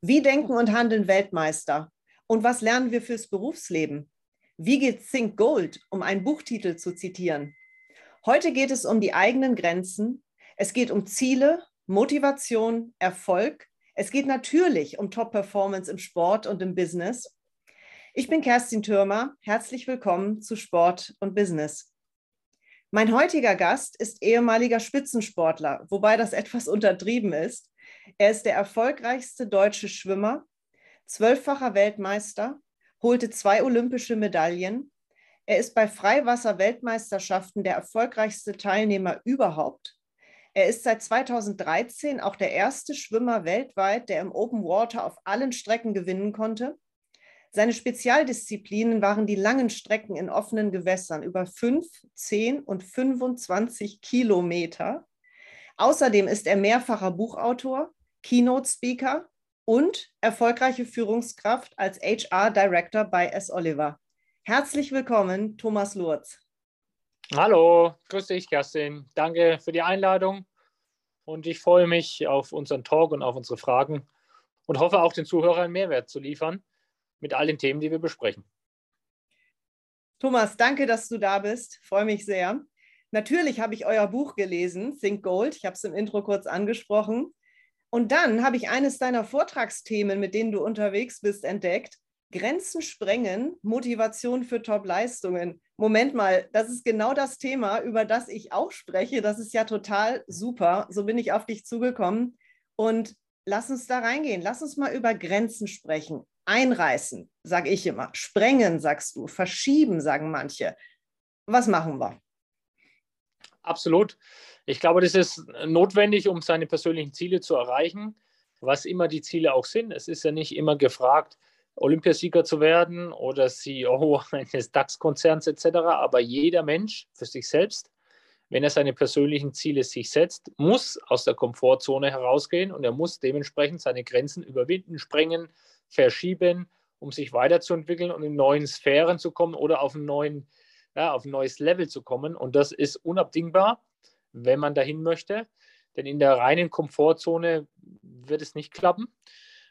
Wie denken und handeln Weltmeister? Und was lernen wir fürs Berufsleben? Wie geht Think Gold, um einen Buchtitel zu zitieren? Heute geht es um die eigenen Grenzen. Es geht um Ziele, Motivation, Erfolg. Es geht natürlich um Top-Performance im Sport und im Business. Ich bin Kerstin Türmer. Herzlich willkommen zu Sport und Business. Mein heutiger Gast ist ehemaliger Spitzensportler, wobei das etwas untertrieben ist. Er ist der erfolgreichste deutsche Schwimmer, zwölffacher Weltmeister, holte zwei olympische Medaillen. Er ist bei Freiwasser-Weltmeisterschaften der erfolgreichste Teilnehmer überhaupt. Er ist seit 2013 auch der erste Schwimmer weltweit, der im Open Water auf allen Strecken gewinnen konnte. Seine Spezialdisziplinen waren die langen Strecken in offenen Gewässern über 5, 10 und 25 Kilometer. Außerdem ist er mehrfacher Buchautor, Keynote-Speaker und erfolgreiche Führungskraft als HR Director bei S. Oliver. Herzlich willkommen, Thomas Lurz. Hallo, grüß dich, Kerstin. Danke für die Einladung und ich freue mich auf unseren Talk und auf unsere Fragen und hoffe auch den Zuhörern Mehrwert zu liefern mit all den Themen, die wir besprechen. Thomas, danke, dass du da bist. Freue mich sehr. Natürlich habe ich euer Buch gelesen, Think Gold. Ich habe es im Intro kurz angesprochen. Und dann habe ich eines deiner Vortragsthemen, mit denen du unterwegs bist, entdeckt. Grenzen sprengen, Motivation für Top-Leistungen. Moment mal, das ist genau das Thema, über das ich auch spreche. Das ist ja total super. So bin ich auf dich zugekommen. Und lass uns da reingehen. Lass uns mal über Grenzen sprechen. Einreißen, sage ich immer. Sprengen, sagst du. Verschieben, sagen manche. Was machen wir? Absolut. Ich glaube, das ist notwendig, um seine persönlichen Ziele zu erreichen, was immer die Ziele auch sind. Es ist ja nicht immer gefragt, Olympiasieger zu werden oder CEO eines DAX-Konzerns etc. Aber jeder Mensch für sich selbst, wenn er seine persönlichen Ziele sich setzt, muss aus der Komfortzone herausgehen und er muss dementsprechend seine Grenzen überwinden, sprengen, verschieben, um sich weiterzuentwickeln und in neuen Sphären zu kommen oder auf einen neuen ja, auf ein neues Level zu kommen. Und das ist unabdingbar, wenn man dahin möchte. Denn in der reinen Komfortzone wird es nicht klappen.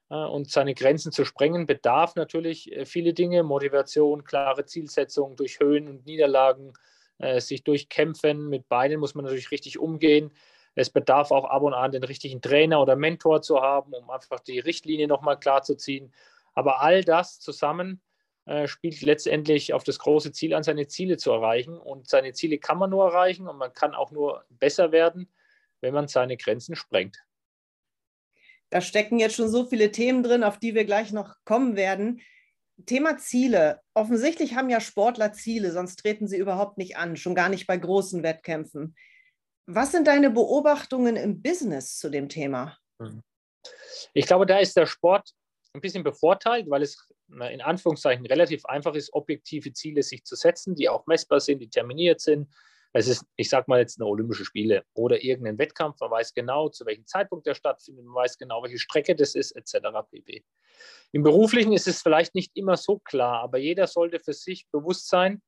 Und seine Grenzen zu sprengen bedarf natürlich äh, viele Dinge, Motivation, klare Zielsetzung durch Höhen und Niederlagen, äh, sich durchkämpfen. Mit Beinen muss man natürlich richtig umgehen. Es bedarf auch ab und an den richtigen Trainer oder Mentor zu haben, um einfach die Richtlinie nochmal klar zu ziehen. Aber all das zusammen äh, spielt letztendlich auf das große Ziel an, seine Ziele zu erreichen. Und seine Ziele kann man nur erreichen und man kann auch nur besser werden, wenn man seine Grenzen sprengt. Da stecken jetzt schon so viele Themen drin, auf die wir gleich noch kommen werden. Thema Ziele. Offensichtlich haben ja Sportler Ziele, sonst treten sie überhaupt nicht an, schon gar nicht bei großen Wettkämpfen. Was sind deine Beobachtungen im Business zu dem Thema? Ich glaube, da ist der Sport ein bisschen bevorteilt, weil es in Anführungszeichen relativ einfach ist, objektive Ziele sich zu setzen, die auch messbar sind, die terminiert sind. Es ist, ich sage mal jetzt eine Olympische Spiele oder irgendein Wettkampf. Man weiß genau, zu welchem Zeitpunkt der stattfindet, man weiß genau, welche Strecke das ist, etc. pp. Im Beruflichen ist es vielleicht nicht immer so klar, aber jeder sollte für sich bewusst sein,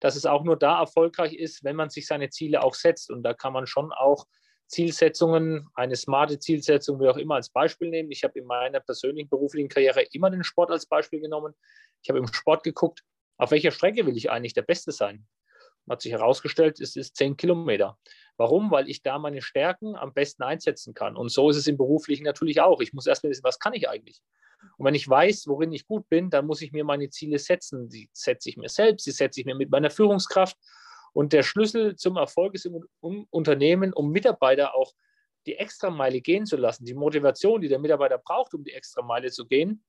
dass es auch nur da erfolgreich ist, wenn man sich seine Ziele auch setzt. Und da kann man schon auch Zielsetzungen, eine smarte Zielsetzung, wie auch immer, als Beispiel nehmen. Ich habe in meiner persönlichen beruflichen Karriere immer den Sport als Beispiel genommen. Ich habe im Sport geguckt, auf welcher Strecke will ich eigentlich der Beste sein? Hat sich herausgestellt, es ist zehn Kilometer. Warum? Weil ich da meine Stärken am besten einsetzen kann. Und so ist es im Beruflichen natürlich auch. Ich muss erst mal wissen, was kann ich eigentlich? Und wenn ich weiß, worin ich gut bin, dann muss ich mir meine Ziele setzen. Die setze ich mir selbst, die setze ich mir mit meiner Führungskraft und der Schlüssel zum Erfolg ist im Unternehmen, um Mitarbeiter auch die Extrameile gehen zu lassen, die Motivation, die der Mitarbeiter braucht, um die Extrameile zu gehen,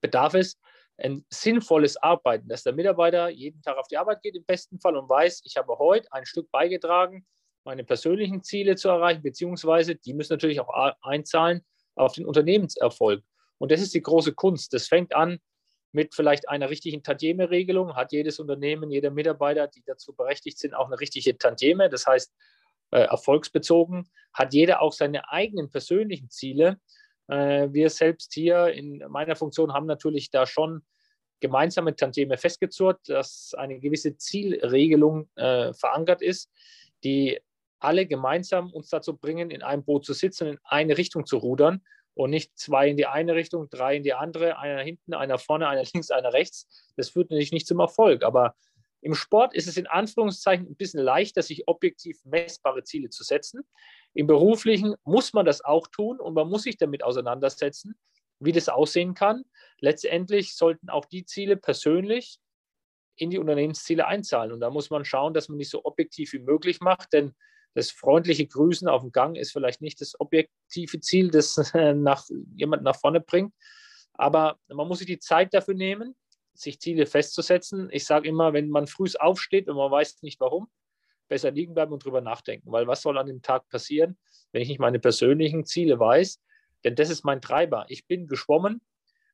bedarf es ein sinnvolles Arbeiten, dass der Mitarbeiter jeden Tag auf die Arbeit geht im besten Fall und weiß, ich habe heute ein Stück beigetragen, meine persönlichen Ziele zu erreichen, beziehungsweise die müssen natürlich auch einzahlen auf den Unternehmenserfolg. Und das ist die große Kunst. Das fängt an mit vielleicht einer richtigen Tantieme-Regelung hat jedes Unternehmen, jeder Mitarbeiter, die dazu berechtigt sind, auch eine richtige Tantieme. Das heißt, äh, erfolgsbezogen hat jeder auch seine eigenen persönlichen Ziele. Äh, wir selbst hier in meiner Funktion haben natürlich da schon gemeinsame Tantieme festgezurrt, dass eine gewisse Zielregelung äh, verankert ist, die alle gemeinsam uns dazu bringen, in einem Boot zu sitzen, in eine Richtung zu rudern und nicht zwei in die eine Richtung, drei in die andere, einer hinten, einer vorne, einer links, einer rechts. Das führt natürlich nicht zum Erfolg. Aber im Sport ist es in Anführungszeichen ein bisschen leichter, sich objektiv messbare Ziele zu setzen. Im beruflichen muss man das auch tun und man muss sich damit auseinandersetzen, wie das aussehen kann. Letztendlich sollten auch die Ziele persönlich in die Unternehmensziele einzahlen. Und da muss man schauen, dass man nicht so objektiv wie möglich macht, denn das freundliche Grüßen auf dem Gang ist vielleicht nicht das objektive Ziel, das nach, jemand nach vorne bringt. Aber man muss sich die Zeit dafür nehmen, sich Ziele festzusetzen. Ich sage immer, wenn man früh aufsteht und man weiß nicht warum, besser liegen bleiben und drüber nachdenken. Weil was soll an dem Tag passieren, wenn ich nicht meine persönlichen Ziele weiß? Denn das ist mein Treiber. Ich bin geschwommen,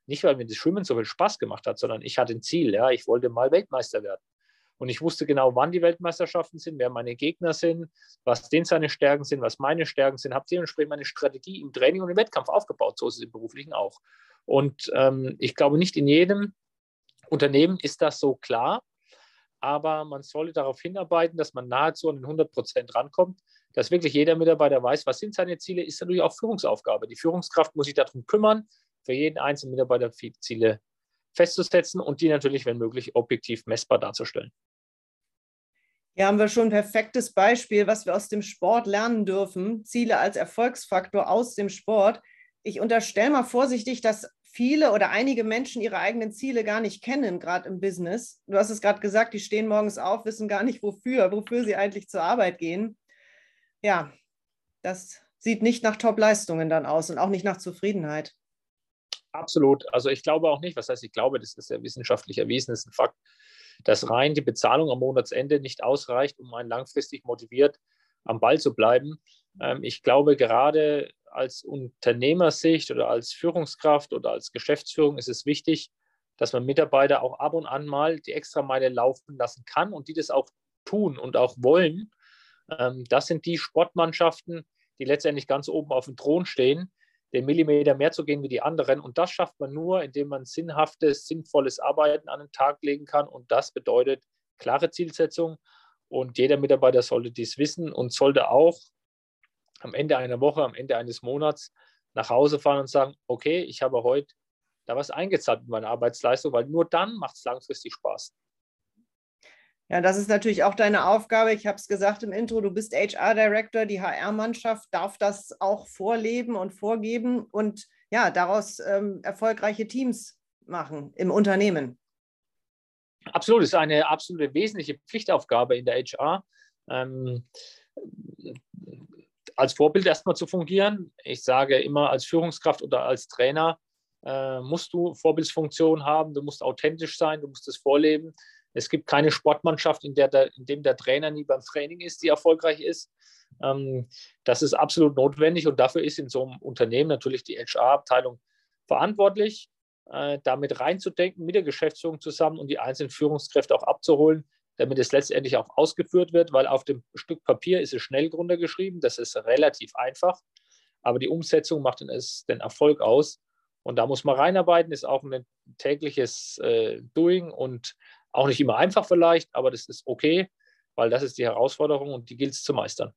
nicht weil mir das Schwimmen so viel Spaß gemacht hat, sondern ich hatte ein Ziel. Ja, ich wollte mal Weltmeister werden. Und ich wusste genau, wann die Weltmeisterschaften sind, wer meine Gegner sind, was denen seine Stärken sind, was meine Stärken sind, habe dementsprechend meine Strategie im Training und im Wettkampf aufgebaut. So ist es im Beruflichen auch. Und ähm, ich glaube, nicht in jedem Unternehmen ist das so klar, aber man sollte darauf hinarbeiten, dass man nahezu an den 100 Prozent rankommt, dass wirklich jeder Mitarbeiter weiß, was sind seine Ziele, ist natürlich auch Führungsaufgabe. Die Führungskraft muss sich darum kümmern, für jeden einzelnen Mitarbeiter Ziele festzusetzen und die natürlich, wenn möglich, objektiv messbar darzustellen. Hier haben wir schon ein perfektes Beispiel, was wir aus dem Sport lernen dürfen. Ziele als Erfolgsfaktor aus dem Sport. Ich unterstelle mal vorsichtig, dass viele oder einige Menschen ihre eigenen Ziele gar nicht kennen, gerade im Business. Du hast es gerade gesagt, die stehen morgens auf, wissen gar nicht wofür, wofür sie eigentlich zur Arbeit gehen. Ja, das sieht nicht nach Top-Leistungen dann aus und auch nicht nach Zufriedenheit. Absolut. Also ich glaube auch nicht, was heißt ich glaube, das ist ja wissenschaftlich erwiesen, das ist ein Fakt, dass rein die Bezahlung am Monatsende nicht ausreicht, um einen langfristig motiviert am Ball zu bleiben. Ähm, ich glaube, gerade als Unternehmersicht oder als Führungskraft oder als Geschäftsführung ist es wichtig, dass man Mitarbeiter auch ab und an mal die Extrameile laufen lassen kann und die das auch tun und auch wollen. Ähm, das sind die Sportmannschaften, die letztendlich ganz oben auf dem Thron stehen, den Millimeter mehr zu gehen wie die anderen. Und das schafft man nur, indem man sinnhaftes, sinnvolles Arbeiten an den Tag legen kann. Und das bedeutet klare Zielsetzung. Und jeder Mitarbeiter sollte dies wissen und sollte auch am Ende einer Woche, am Ende eines Monats nach Hause fahren und sagen, okay, ich habe heute da was eingezahlt mit meiner Arbeitsleistung, weil nur dann macht es langfristig Spaß. Ja, das ist natürlich auch deine Aufgabe. Ich habe es gesagt im Intro, du bist HR-Director. Die HR-Mannschaft darf das auch vorleben und vorgeben und ja, daraus ähm, erfolgreiche Teams machen im Unternehmen. Absolut, es ist eine absolute wesentliche Pflichtaufgabe in der HR. Ähm, als Vorbild erstmal zu fungieren. Ich sage immer, als Führungskraft oder als Trainer äh, musst du Vorbildsfunktion haben, du musst authentisch sein, du musst es vorleben. Es gibt keine Sportmannschaft, in der der, in dem der Trainer nie beim Training ist, die erfolgreich ist. Ähm, das ist absolut notwendig und dafür ist in so einem Unternehmen natürlich die HR-Abteilung verantwortlich, äh, damit reinzudenken, mit der Geschäftsführung zusammen und die einzelnen Führungskräfte auch abzuholen, damit es letztendlich auch ausgeführt wird, weil auf dem Stück Papier ist es schnell runtergeschrieben, das ist relativ einfach, aber die Umsetzung macht den Erfolg aus. Und da muss man reinarbeiten, ist auch ein tägliches äh, Doing und auch nicht immer einfach vielleicht, aber das ist okay, weil das ist die Herausforderung und die gilt es zu meistern.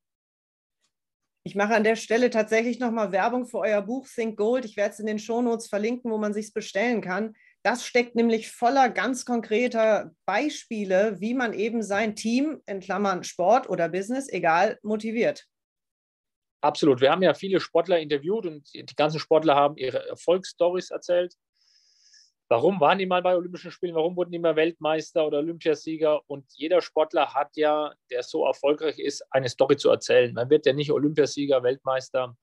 Ich mache an der Stelle tatsächlich nochmal Werbung für euer Buch Think Gold. Ich werde es in den Shownotes verlinken, wo man sich bestellen kann. Das steckt nämlich voller ganz konkreter Beispiele, wie man eben sein Team, in Klammern Sport oder Business, egal, motiviert. Absolut. Wir haben ja viele Sportler interviewt und die ganzen Sportler haben ihre Erfolgsstories erzählt. Warum waren die mal bei Olympischen Spielen? Warum wurden die mal Weltmeister oder Olympiasieger? Und jeder Sportler hat ja, der so erfolgreich ist, eine Story zu erzählen. Man wird ja nicht Olympiasieger, Weltmeister,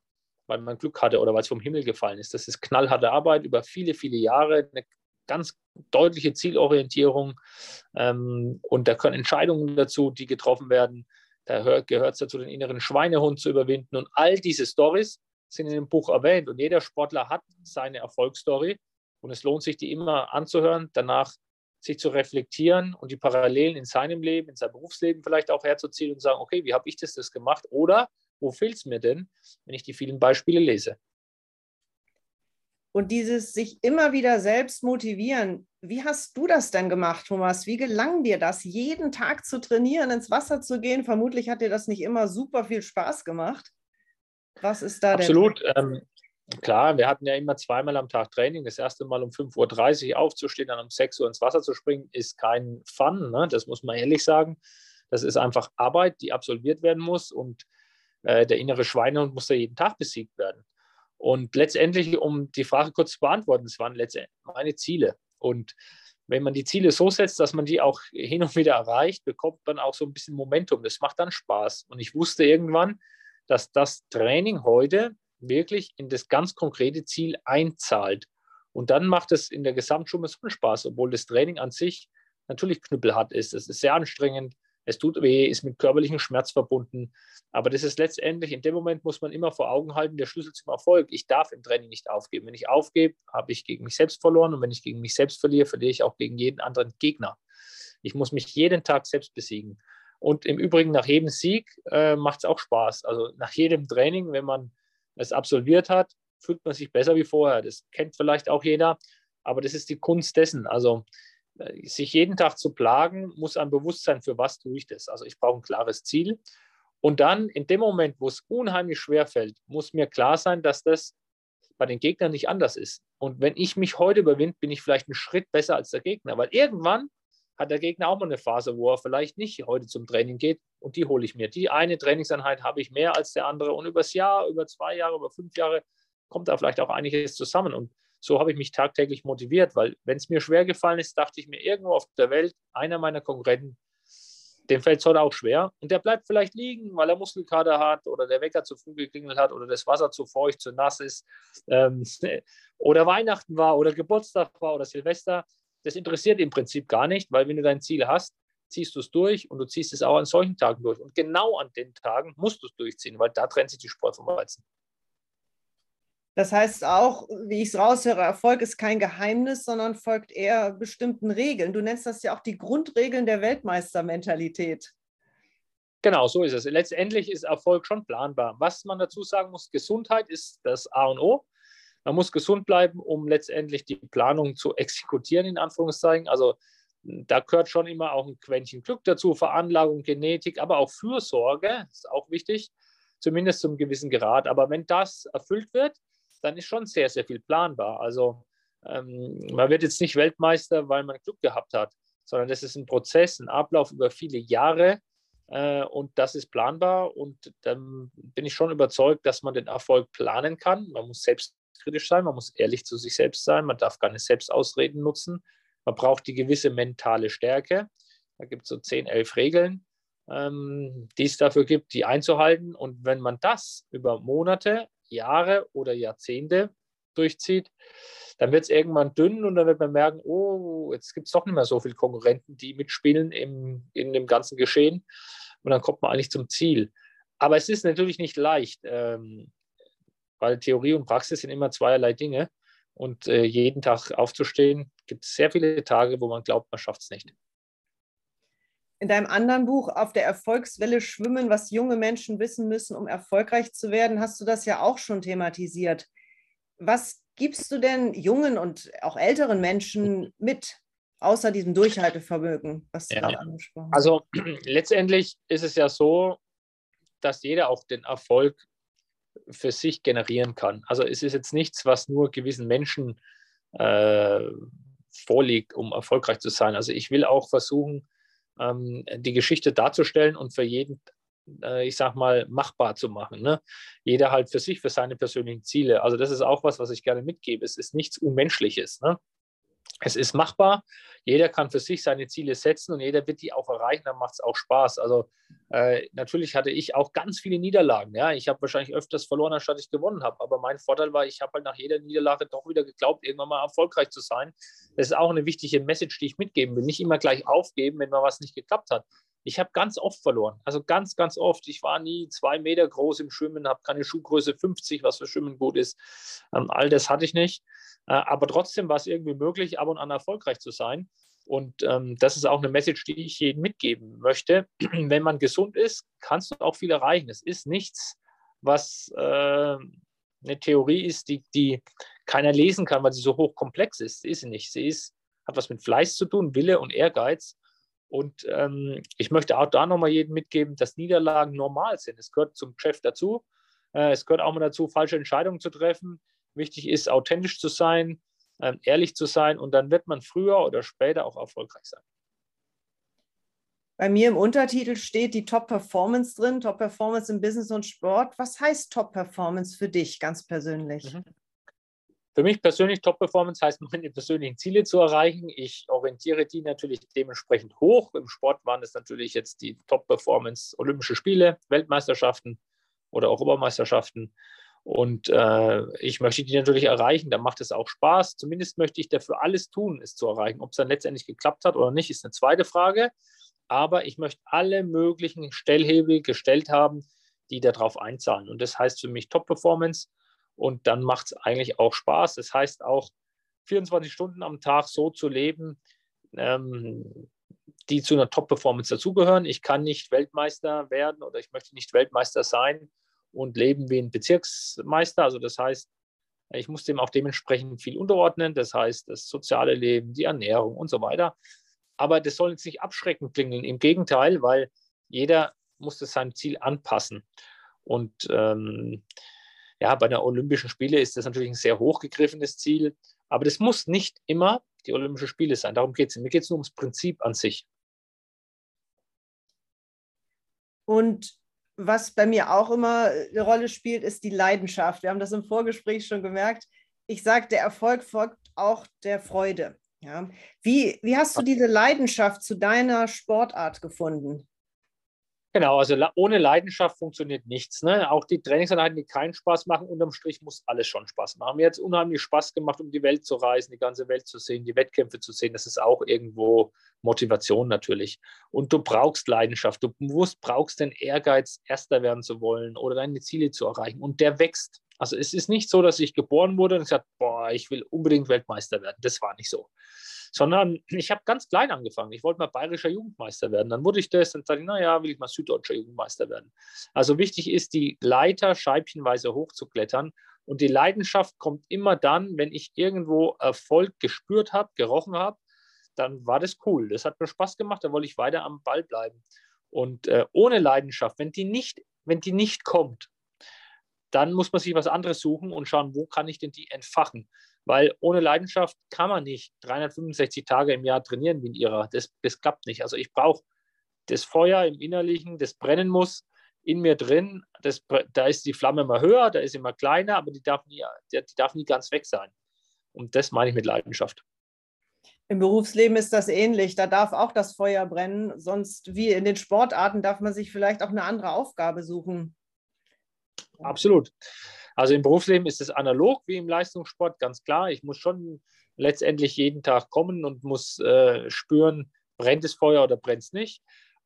weil man Glück hatte oder weil es vom Himmel gefallen ist. Das ist knallharte Arbeit über viele, viele Jahre, eine ganz deutliche Zielorientierung. Ähm, und da können Entscheidungen dazu, die getroffen werden. Da gehört es dazu, den inneren Schweinehund zu überwinden. Und all diese Stories sind in dem Buch erwähnt. Und jeder Sportler hat seine Erfolgsstory. Und es lohnt sich, die immer anzuhören, danach sich zu reflektieren und die Parallelen in seinem Leben, in seinem Berufsleben vielleicht auch herzuziehen und sagen, okay, wie habe ich das, das gemacht? Oder wo fehlt es mir denn, wenn ich die vielen Beispiele lese? Und dieses sich immer wieder selbst motivieren, wie hast du das denn gemacht, Thomas? Wie gelang dir das, jeden Tag zu trainieren, ins Wasser zu gehen? Vermutlich hat dir das nicht immer super viel Spaß gemacht. Was ist da Absolut. Ähm, klar, wir hatten ja immer zweimal am Tag Training. Das erste Mal um 5.30 Uhr aufzustehen, dann um 6 Uhr ins Wasser zu springen, ist kein Fun. Ne? Das muss man ehrlich sagen. Das ist einfach Arbeit, die absolviert werden muss und äh, der innere Schweinehund muss da jeden Tag besiegt werden. Und letztendlich, um die Frage kurz zu beantworten, das waren letztendlich meine Ziele. Und wenn man die Ziele so setzt, dass man die auch hin und wieder erreicht, bekommt man auch so ein bisschen Momentum. Das macht dann Spaß. Und ich wusste irgendwann, dass das Training heute wirklich in das ganz konkrete Ziel einzahlt. Und dann macht es in der Gesamtsumme so Spaß, obwohl das Training an sich natürlich knüppelhart ist. Es ist sehr anstrengend, es tut weh, ist mit körperlichem Schmerz verbunden. Aber das ist letztendlich, in dem Moment muss man immer vor Augen halten, der Schlüssel zum Erfolg. Ich darf im Training nicht aufgeben. Wenn ich aufgebe, habe ich gegen mich selbst verloren. Und wenn ich gegen mich selbst verliere, verliere ich auch gegen jeden anderen Gegner. Ich muss mich jeden Tag selbst besiegen. Und im Übrigen, nach jedem Sieg äh, macht es auch Spaß. Also nach jedem Training, wenn man es absolviert hat, fühlt man sich besser wie vorher. Das kennt vielleicht auch jeder, aber das ist die Kunst dessen. Also äh, sich jeden Tag zu plagen, muss ein Bewusstsein, für was tue ich das. Also ich brauche ein klares Ziel. Und dann in dem Moment, wo es unheimlich schwer fällt, muss mir klar sein, dass das bei den Gegnern nicht anders ist. Und wenn ich mich heute überwinde, bin ich vielleicht einen Schritt besser als der Gegner, weil irgendwann hat der Gegner auch mal eine Phase, wo er vielleicht nicht heute zum Training geht und die hole ich mir. Die eine Trainingseinheit habe ich mehr als der andere und übers Jahr, über zwei Jahre, über fünf Jahre kommt da vielleicht auch einiges zusammen. Und so habe ich mich tagtäglich motiviert, weil wenn es mir schwer gefallen ist, dachte ich mir irgendwo auf der Welt, einer meiner Konkurrenten, dem fällt es heute auch schwer und der bleibt vielleicht liegen, weil er Muskelkater hat oder der Wecker zu früh geklingelt hat oder das Wasser zu feucht, zu nass ist ähm, oder Weihnachten war oder Geburtstag war oder Silvester. Das interessiert im Prinzip gar nicht, weil wenn du dein Ziel hast, ziehst du es durch und du ziehst es auch an solchen Tagen durch. Und genau an den Tagen musst du es durchziehen, weil da trennt sich die Sport vom Weizen. Das heißt auch, wie ich es raushöre, Erfolg ist kein Geheimnis, sondern folgt eher bestimmten Regeln. Du nennst das ja auch die Grundregeln der Weltmeistermentalität. Genau, so ist es. Letztendlich ist Erfolg schon planbar. Was man dazu sagen muss, Gesundheit ist das A und O. Man muss gesund bleiben, um letztendlich die Planung zu exekutieren, in Anführungszeichen. Also da gehört schon immer auch ein Quäntchen Glück dazu, Veranlagung, Genetik, aber auch Fürsorge, ist auch wichtig, zumindest zum gewissen Grad. Aber wenn das erfüllt wird, dann ist schon sehr, sehr viel planbar. Also ähm, man wird jetzt nicht Weltmeister, weil man Glück gehabt hat, sondern das ist ein Prozess, ein Ablauf über viele Jahre äh, und das ist planbar und dann bin ich schon überzeugt, dass man den Erfolg planen kann. Man muss selbstkritisch sein, man muss ehrlich zu sich selbst sein, man darf keine Selbstausreden nutzen, man braucht die gewisse mentale Stärke. Da gibt es so 10, 11 Regeln, ähm, die es dafür gibt, die einzuhalten. Und wenn man das über Monate, Jahre oder Jahrzehnte durchzieht, dann wird es irgendwann dünn und dann wird man merken, oh, jetzt gibt es doch nicht mehr so viele Konkurrenten, die mitspielen im, in dem ganzen Geschehen. Und dann kommt man eigentlich zum Ziel. Aber es ist natürlich nicht leicht, ähm, weil Theorie und Praxis sind immer zweierlei Dinge. Und äh, jeden Tag aufzustehen, gibt es sehr viele Tage, wo man glaubt, man schafft es nicht in deinem anderen Buch auf der Erfolgswelle schwimmen, was junge Menschen wissen müssen, um erfolgreich zu werden, hast du das ja auch schon thematisiert. Was gibst du denn jungen und auch älteren Menschen mit, außer diesem Durchhaltevermögen, was du ja. gerade angesprochen hast? Also letztendlich ist es ja so, dass jeder auch den Erfolg für sich generieren kann. Also es ist jetzt nichts, was nur gewissen Menschen äh, vorliegt, um erfolgreich zu sein. Also ich will auch versuchen, ähm, die Geschichte darzustellen und für jeden, äh, ich sag mal, machbar zu machen. Ne? Jeder halt für sich, für seine persönlichen Ziele. Also das ist auch was, was ich gerne mitgebe. Es ist nichts Unmenschliches. Ne? Es ist machbar. Jeder kann für sich seine Ziele setzen und jeder wird die auch erreichen, dann macht es auch Spaß. Also äh, natürlich hatte ich auch ganz viele Niederlagen. Ja? Ich habe wahrscheinlich öfters verloren, anstatt ich gewonnen habe. Aber mein Vorteil war, ich habe halt nach jeder Niederlage doch wieder geglaubt, irgendwann mal erfolgreich zu sein. Das ist auch eine wichtige Message, die ich mitgeben will. Nicht immer gleich aufgeben, wenn mal was nicht geklappt hat. Ich habe ganz oft verloren. Also ganz, ganz oft. Ich war nie zwei Meter groß im Schwimmen, habe keine Schuhgröße 50, was für Schwimmen gut ist. Ähm, all das hatte ich nicht. Äh, aber trotzdem war es irgendwie möglich, ab und an erfolgreich zu sein. Und ähm, das ist auch eine Message, die ich jedem mitgeben möchte. Wenn man gesund ist, kannst du auch viel erreichen. Es ist nichts, was äh, eine Theorie ist, die, die keiner lesen kann, weil sie so hochkomplex ist. Sie ist sie nicht. Sie ist, hat was mit Fleiß zu tun, Wille und Ehrgeiz. Und ähm, ich möchte auch da nochmal jedem mitgeben, dass Niederlagen normal sind. Es gehört zum Geschäft dazu. Äh, es gehört auch mal dazu, falsche Entscheidungen zu treffen. Wichtig ist, authentisch zu sein, ähm, ehrlich zu sein und dann wird man früher oder später auch erfolgreich sein. Bei mir im Untertitel steht die Top-Performance drin, Top-Performance im Business und Sport. Was heißt Top-Performance für dich ganz persönlich? Mhm. Für mich persönlich Top-Performance heißt, meine persönlichen Ziele zu erreichen. Ich orientiere die natürlich dementsprechend hoch. Im Sport waren es natürlich jetzt die Top-Performance Olympische Spiele, Weltmeisterschaften oder auch Obermeisterschaften. Und äh, ich möchte die natürlich erreichen. Da macht es auch Spaß. Zumindest möchte ich dafür alles tun, es zu erreichen. Ob es dann letztendlich geklappt hat oder nicht, ist eine zweite Frage aber ich möchte alle möglichen Stellhebel gestellt haben, die darauf einzahlen. Und das heißt für mich Top-Performance und dann macht es eigentlich auch Spaß. Das heißt auch 24 Stunden am Tag so zu leben, ähm, die zu einer Top-Performance dazugehören. Ich kann nicht Weltmeister werden oder ich möchte nicht Weltmeister sein und leben wie ein Bezirksmeister. Also das heißt, ich muss dem auch dementsprechend viel unterordnen. Das heißt, das soziale Leben, die Ernährung und so weiter. Aber das soll jetzt nicht abschreckend klingen. Im Gegenteil, weil jeder muss das seinem Ziel anpassen. Und ähm, ja, bei den Olympischen Spielen ist das natürlich ein sehr hochgegriffenes Ziel. Aber das muss nicht immer die Olympischen Spiele sein. Darum geht es. Mir geht es nur ums Prinzip an sich. Und was bei mir auch immer eine Rolle spielt, ist die Leidenschaft. Wir haben das im Vorgespräch schon gemerkt. Ich sage, der Erfolg folgt auch der Freude. Ja. Wie, wie hast du diese Leidenschaft zu deiner Sportart gefunden? Genau, also ohne Leidenschaft funktioniert nichts. Ne? Auch die Trainingseinheiten, die keinen Spaß machen, unterm Strich muss alles schon Spaß machen. Mir hat es unheimlich Spaß gemacht, um die Welt zu reisen, die ganze Welt zu sehen, die Wettkämpfe zu sehen. Das ist auch irgendwo Motivation natürlich. Und du brauchst Leidenschaft. Du musst, brauchst den Ehrgeiz, Erster werden zu wollen oder deine Ziele zu erreichen. Und der wächst. Also es ist nicht so, dass ich geboren wurde und gesagt, boah, ich will unbedingt Weltmeister werden. Das war nicht so. Sondern ich habe ganz klein angefangen. Ich wollte mal bayerischer Jugendmeister werden. Dann wurde ich das, dann sagte ich, naja, will ich mal süddeutscher Jugendmeister werden. Also wichtig ist, die Leiter scheibchenweise hochzuklettern. Und die Leidenschaft kommt immer dann, wenn ich irgendwo Erfolg gespürt habe, gerochen habe, dann war das cool. Das hat mir Spaß gemacht, da wollte ich weiter am Ball bleiben. Und äh, ohne Leidenschaft, wenn die nicht, wenn die nicht kommt, dann muss man sich was anderes suchen und schauen, wo kann ich denn die entfachen? Weil ohne Leidenschaft kann man nicht 365 Tage im Jahr trainieren wie ein Ihrer. Das, das klappt nicht. Also ich brauche das Feuer im Innerlichen, das brennen muss in mir drin. Das, da ist die Flamme immer höher, da ist immer kleiner, aber die darf nie, die darf nie ganz weg sein. Und das meine ich mit Leidenschaft. Im Berufsleben ist das ähnlich. Da darf auch das Feuer brennen. Sonst, wie in den Sportarten, darf man sich vielleicht auch eine andere Aufgabe suchen. Absolut. Also im Berufsleben ist es analog wie im Leistungssport, ganz klar. Ich muss schon letztendlich jeden Tag kommen und muss äh, spüren, brennt es Feuer oder brennt es nicht.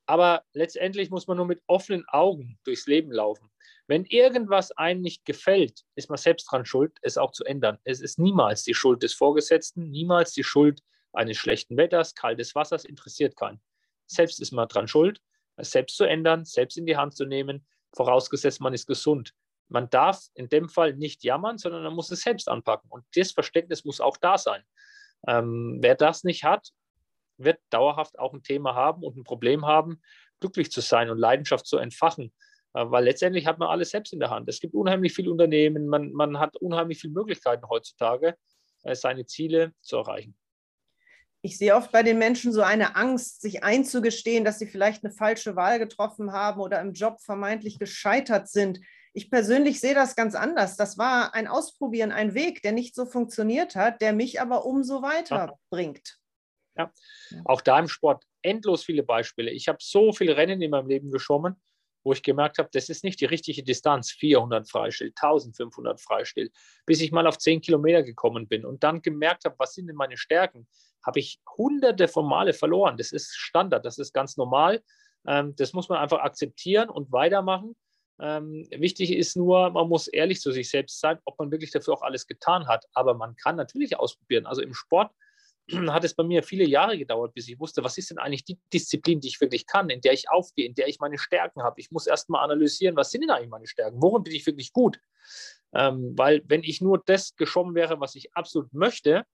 Aber letztendlich muss man nur mit offenen Augen durchs Leben laufen. Wenn irgendwas einem nicht gefällt, ist man selbst dran schuld, es auch zu ändern. Es ist niemals die Schuld des Vorgesetzten, niemals die Schuld eines schlechten Wetters, kaltes Wassers, interessiert keinen. Selbst ist man dran schuld, es selbst zu ändern, selbst in die Hand zu nehmen, vorausgesetzt man ist gesund man darf in dem Fall nicht jammern, sondern man muss es selbst anpacken. Und das Verständnis muss auch da sein. Ähm, wer das nicht hat, wird dauerhaft auch ein Thema haben und ein Problem haben, glücklich zu sein und Leidenschaft zu entfachen. Äh, weil letztendlich hat man alles selbst in der Hand. Es gibt unheimlich viele Unternehmen, man, man hat unheimlich viele Möglichkeiten heutzutage, äh, seine Ziele zu erreichen. Ich sehe oft bei den Menschen so eine Angst, sich einzugestehen, dass sie vielleicht eine falsche Wahl getroffen haben oder im Job vermeintlich gescheitert sind. Ich persönlich sehe das ganz anders. Das war ein Ausprobieren, ein Weg, der nicht so funktioniert hat, der mich aber umso weiter bringt. Ja. auch da im Sport endlos viele Beispiele. Ich habe so viele Rennen in meinem Leben geschwommen, wo ich gemerkt habe, das ist nicht die richtige Distanz, 400 Freistil, 1500 Freistil, bis ich mal auf 10 Kilometer gekommen bin und dann gemerkt habe, was sind denn meine Stärken, habe ich hunderte von Male verloren. Das ist Standard, das ist ganz normal. Ähm, das muss man einfach akzeptieren und weitermachen. Ähm, wichtig ist nur, man muss ehrlich zu sich selbst sein, ob man wirklich dafür auch alles getan hat. Aber man kann natürlich ausprobieren. Also im Sport hat es bei mir viele Jahre gedauert, bis ich wusste, was ist denn eigentlich die Disziplin, die ich wirklich kann, in der ich aufgehe, in der ich meine Stärken habe. Ich muss erst mal analysieren, was sind denn eigentlich meine Stärken? Worin bin ich wirklich gut? Ähm, weil wenn ich nur das geschwommen wäre, was ich absolut möchte,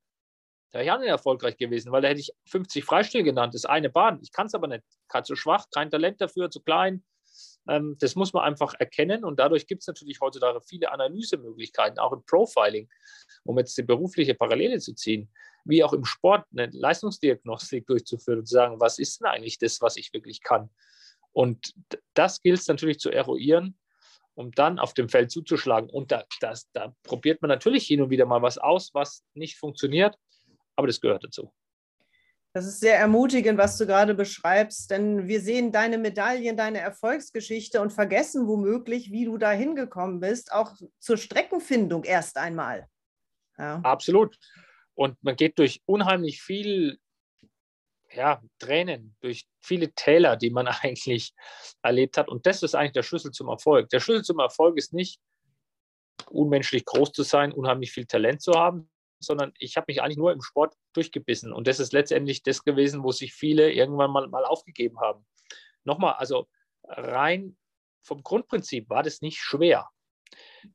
wäre ich auch nicht erfolgreich gewesen, weil da hätte ich 50 Freistil genannt, das ist eine Bahn. Ich kann es aber nicht. Kann zu schwach, kein Talent dafür, zu klein, das muss man einfach erkennen und dadurch gibt es natürlich heutzutage viele Analysemöglichkeiten, auch im Profiling, um jetzt die berufliche Parallele zu ziehen, wie auch im Sport eine Leistungsdiagnostik durchzuführen und zu sagen, was ist denn eigentlich das, was ich wirklich kann? Und das gilt es natürlich zu eruieren, um dann auf dem Feld zuzuschlagen. Und da, das, da probiert man natürlich hin und wieder mal was aus, was nicht funktioniert, aber das gehört dazu. Das ist sehr ermutigend, was du gerade beschreibst, denn wir sehen deine Medaillen, deine Erfolgsgeschichte und vergessen womöglich, wie du da hingekommen bist, auch zur Streckenfindung erst einmal. Ja. Absolut. Und man geht durch unheimlich viel ja, Tränen, durch viele Täler, die man eigentlich erlebt hat. Und das ist eigentlich der Schlüssel zum Erfolg. Der Schlüssel zum Erfolg ist nicht, unmenschlich groß zu sein, unheimlich viel Talent zu haben, sondern ich habe mich eigentlich nur im Sport durchgebissen. Und das ist letztendlich das gewesen, wo sich viele irgendwann mal, mal aufgegeben haben. Nochmal, also rein vom Grundprinzip war das nicht schwer.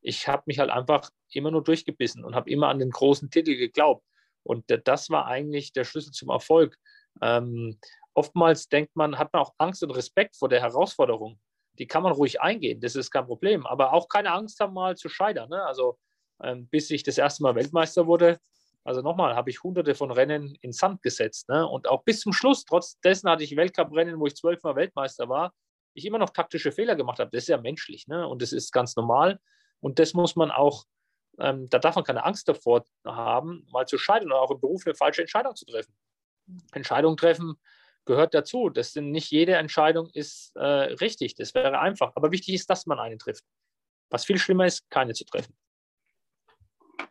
Ich habe mich halt einfach immer nur durchgebissen und habe immer an den großen Titel geglaubt. Und das war eigentlich der Schlüssel zum Erfolg. Ähm, oftmals denkt man, hat man auch Angst und Respekt vor der Herausforderung. Die kann man ruhig eingehen, das ist kein Problem. Aber auch keine Angst haben, mal zu scheitern. Ne? Also bis ich das erste Mal Weltmeister wurde, also nochmal, habe ich hunderte von Rennen in Sand gesetzt. Ne? Und auch bis zum Schluss, trotz dessen hatte ich Weltcuprennen, wo ich zwölfmal Weltmeister war, ich immer noch taktische Fehler gemacht habe. Das ist ja menschlich ne? und das ist ganz normal. Und das muss man auch, ähm, da darf man keine Angst davor haben, mal zu scheitern oder auch im Beruf eine falsche Entscheidung zu treffen. Entscheidungen treffen gehört dazu. Das sind nicht jede Entscheidung ist äh, richtig. Das wäre einfach. Aber wichtig ist, dass man eine trifft. Was viel schlimmer ist, keine zu treffen.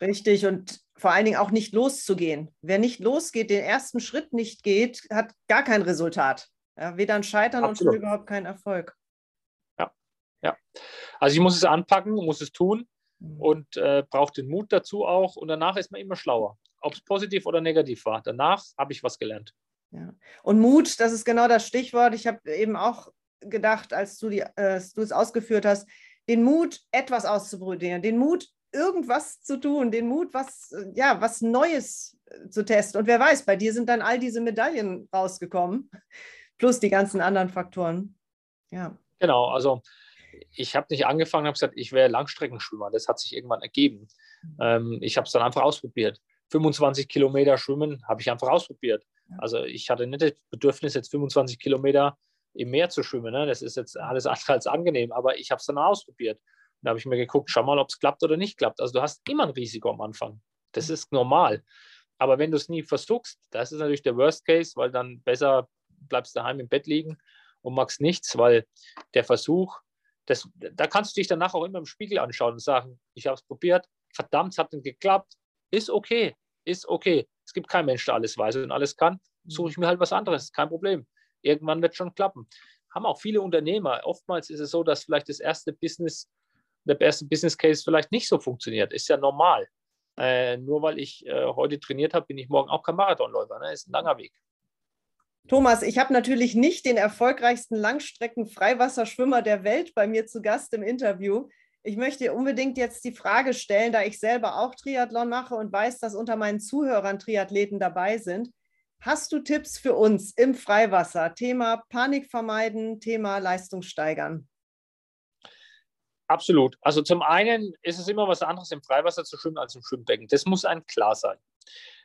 Richtig und vor allen Dingen auch nicht loszugehen. Wer nicht losgeht, den ersten Schritt nicht geht, hat gar kein Resultat. Ja, weder ein Scheitern Absolut. und überhaupt keinen Erfolg. Ja, ja. Also ich muss es anpacken, muss es tun mhm. und äh, braucht den Mut dazu auch. Und danach ist man immer schlauer, ob es positiv oder negativ war. Danach habe ich was gelernt. Ja. Und Mut, das ist genau das Stichwort. Ich habe eben auch gedacht, als du, die, äh, du es ausgeführt hast, den Mut, etwas auszuprobieren, den Mut, irgendwas zu tun, den Mut, was, ja, was Neues äh, zu testen. Und wer weiß, bei dir sind dann all diese Medaillen rausgekommen, plus die ganzen anderen Faktoren. Ja. Genau, also ich habe nicht angefangen, habe gesagt, ich wäre Langstreckenschwimmer. Das hat sich irgendwann ergeben. Mhm. Ähm, ich habe es dann einfach ausprobiert. 25 Kilometer schwimmen habe ich einfach ausprobiert. Also ich hatte nicht das Bedürfnis, jetzt 25 Kilometer im Meer zu schwimmen. Ne? Das ist jetzt alles andere als angenehm, aber ich habe es dann ausprobiert. Da habe ich mir geguckt, schau mal, ob es klappt oder nicht klappt. Also du hast immer ein Risiko am Anfang. Das ist normal. Aber wenn du es nie versuchst, das ist natürlich der Worst Case, weil dann besser bleibst du daheim im Bett liegen und machst nichts, weil der Versuch, das, da kannst du dich danach auch immer im Spiegel anschauen und sagen, ich habe es probiert, verdammt, es hat nicht geklappt, ist okay, ist okay. Es gibt keinen Mensch, der alles weiß und alles kann. Suche ich mir halt was anderes, kein Problem. Irgendwann wird es schon klappen. Haben auch viele Unternehmer. Oftmals ist es so, dass vielleicht das erste Business der erste Business Case vielleicht nicht so funktioniert. Ist ja normal. Äh, nur weil ich äh, heute trainiert habe, bin ich morgen auch kein Marathonläufer. Ne? Ist ein langer Weg. Thomas, ich habe natürlich nicht den erfolgreichsten Langstrecken-Freiwasserschwimmer der Welt bei mir zu Gast im Interview. Ich möchte unbedingt jetzt die Frage stellen, da ich selber auch Triathlon mache und weiß, dass unter meinen Zuhörern Triathleten dabei sind. Hast du Tipps für uns im Freiwasser? Thema Panik vermeiden, Thema Leistung steigern. Absolut. Also zum einen ist es immer was anderes, im Freiwasser zu schwimmen als im Schwimmbecken. Das muss einem klar sein.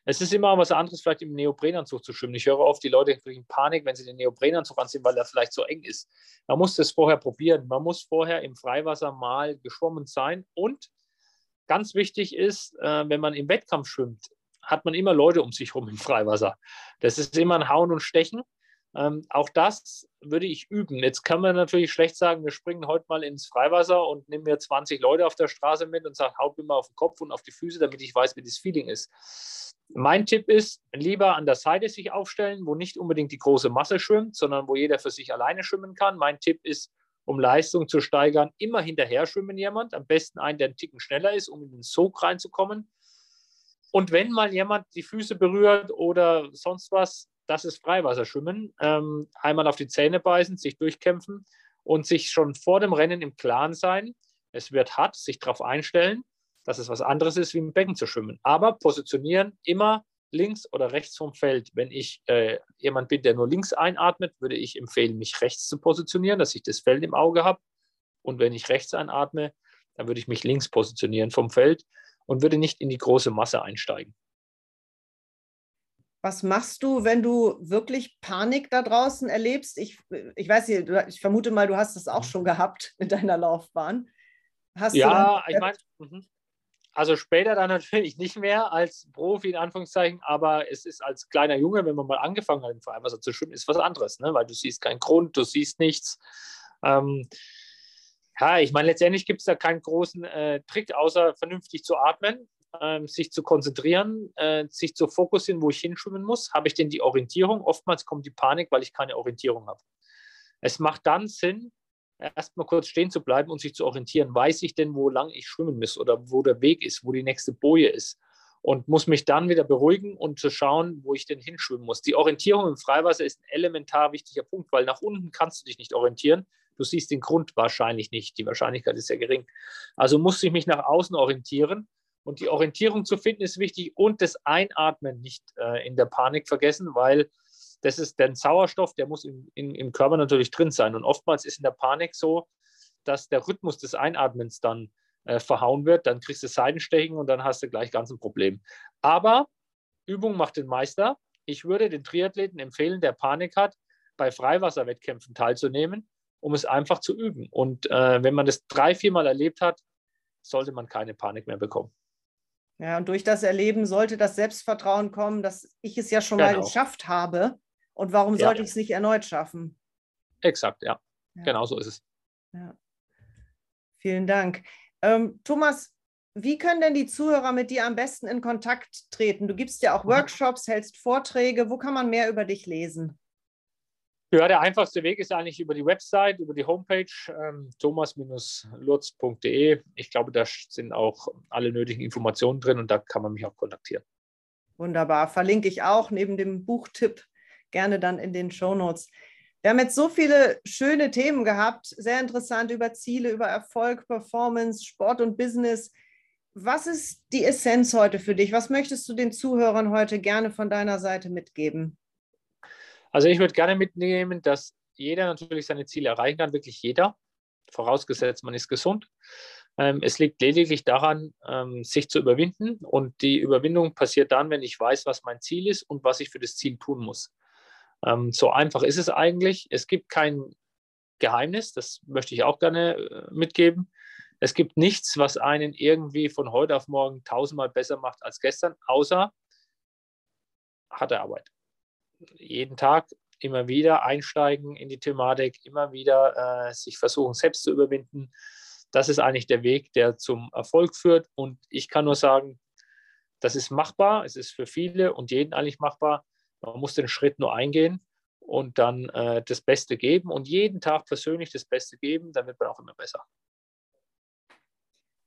Es ist immer was anderes, vielleicht im Neoprenanzug zu schwimmen. Ich höre oft, die Leute kriegen Panik, wenn sie den Neoprenanzug anziehen, weil er vielleicht so eng ist. Man muss das vorher probieren. Man muss vorher im Freiwasser mal geschwommen sein. Und ganz wichtig ist, äh, wenn man im Wettkampf schwimmt, hat man immer Leute um sich herum im Freiwasser. Das ist immer ein Hauen und Stechen. Ähm, auch das würde ich üben. Jetzt kann man natürlich schlecht sagen, wir springen heute mal ins Freiwasser und nehmen mir 20 Leute auf der Straße mit und sagen, haut mir mal auf den Kopf und auf die Füße, damit ich weiß, wie das Feeling ist. Mein Tipp ist, lieber an der Seite sich aufstellen, wo nicht unbedingt die große Masse schwimmt, sondern wo jeder für sich alleine schwimmen kann. Mein Tipp ist, um Leistung zu steigern, immer hinterher schwimmen jemand. Am besten einen, der einen Ticken schneller ist, um in den Sog reinzukommen. Und wenn mal jemand die Füße berührt oder sonst was, das ist Freiwasserschwimmen. Ähm, einmal auf die Zähne beißen, sich durchkämpfen und sich schon vor dem Rennen im Klaren sein. Es wird hart, sich darauf einstellen, dass es was anderes ist, wie im Becken zu schwimmen. Aber positionieren immer links oder rechts vom Feld. Wenn ich äh, jemand bin, der nur links einatmet, würde ich empfehlen, mich rechts zu positionieren, dass ich das Feld im Auge habe. Und wenn ich rechts einatme, dann würde ich mich links positionieren vom Feld und würde nicht in die große Masse einsteigen. Was machst du, wenn du wirklich Panik da draußen erlebst? Ich, ich weiß nicht, ich vermute mal, du hast das auch schon gehabt in deiner Laufbahn. Hast ja, ich meine, mhm. also später dann natürlich nicht mehr als Profi in Anführungszeichen, aber es ist als kleiner Junge, wenn man mal angefangen hat im Vereinwasser zu schwimmen, ist was anderes, ne? weil du siehst keinen Grund, du siehst nichts. Ähm, ja, ich meine, letztendlich gibt es da keinen großen äh, Trick, außer vernünftig zu atmen, äh, sich zu konzentrieren, äh, sich zu fokussieren, wo ich hinschwimmen muss. Habe ich denn die Orientierung? Oftmals kommt die Panik, weil ich keine Orientierung habe. Es macht dann Sinn, erstmal kurz stehen zu bleiben und sich zu orientieren. Weiß ich denn, wo lang ich schwimmen muss oder wo der Weg ist, wo die nächste Boje ist? Und muss mich dann wieder beruhigen und zu schauen, wo ich denn hinschwimmen muss. Die Orientierung im Freiwasser ist ein elementar wichtiger Punkt, weil nach unten kannst du dich nicht orientieren. Du siehst den Grund wahrscheinlich nicht. Die Wahrscheinlichkeit ist sehr gering. Also muss ich mich nach außen orientieren. Und die Orientierung zu finden ist wichtig und das Einatmen nicht äh, in der Panik vergessen, weil das ist der Sauerstoff, der muss in, in, im Körper natürlich drin sein. Und oftmals ist in der Panik so, dass der Rhythmus des Einatmens dann äh, verhauen wird. Dann kriegst du Seitenstechen und dann hast du gleich ganz ein Problem. Aber Übung macht den Meister. Ich würde den Triathleten empfehlen, der Panik hat, bei Freiwasserwettkämpfen teilzunehmen um es einfach zu üben. Und äh, wenn man das drei, viermal erlebt hat, sollte man keine Panik mehr bekommen. Ja, und durch das Erleben sollte das Selbstvertrauen kommen, dass ich es ja schon genau. mal geschafft habe. Und warum ja. sollte ich es nicht erneut schaffen? Exakt, ja. ja. Genau so ist es. Ja. Vielen Dank. Ähm, Thomas, wie können denn die Zuhörer mit dir am besten in Kontakt treten? Du gibst ja auch mhm. Workshops, hältst Vorträge. Wo kann man mehr über dich lesen? Ja, der einfachste Weg ist eigentlich über die Website, über die Homepage ähm, thomas-lutz.de. Ich glaube, da sind auch alle nötigen Informationen drin und da kann man mich auch kontaktieren. Wunderbar. Verlinke ich auch neben dem Buchtipp gerne dann in den Show Notes. Wir haben jetzt so viele schöne Themen gehabt, sehr interessant über Ziele, über Erfolg, Performance, Sport und Business. Was ist die Essenz heute für dich? Was möchtest du den Zuhörern heute gerne von deiner Seite mitgeben? Also ich würde gerne mitnehmen, dass jeder natürlich seine Ziele erreichen kann, wirklich jeder, vorausgesetzt man ist gesund. Ähm, es liegt lediglich daran, ähm, sich zu überwinden und die Überwindung passiert dann, wenn ich weiß, was mein Ziel ist und was ich für das Ziel tun muss. Ähm, so einfach ist es eigentlich. Es gibt kein Geheimnis, das möchte ich auch gerne äh, mitgeben. Es gibt nichts, was einen irgendwie von heute auf morgen tausendmal besser macht als gestern, außer harte Arbeit jeden Tag immer wieder einsteigen in die Thematik, immer wieder äh, sich versuchen, selbst zu überwinden. Das ist eigentlich der Weg, der zum Erfolg führt. Und ich kann nur sagen, das ist machbar. Es ist für viele und jeden eigentlich machbar. Man muss den Schritt nur eingehen und dann äh, das Beste geben und jeden Tag persönlich das Beste geben, dann wird man auch immer besser.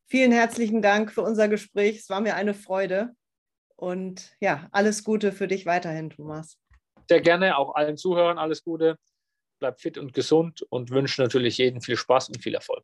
Vielen herzlichen Dank für unser Gespräch. Es war mir eine Freude. Und ja, alles Gute für dich weiterhin, Thomas sehr gerne. Auch allen Zuhörern alles Gute. Bleibt fit und gesund und wünsche natürlich jedem viel Spaß und viel Erfolg.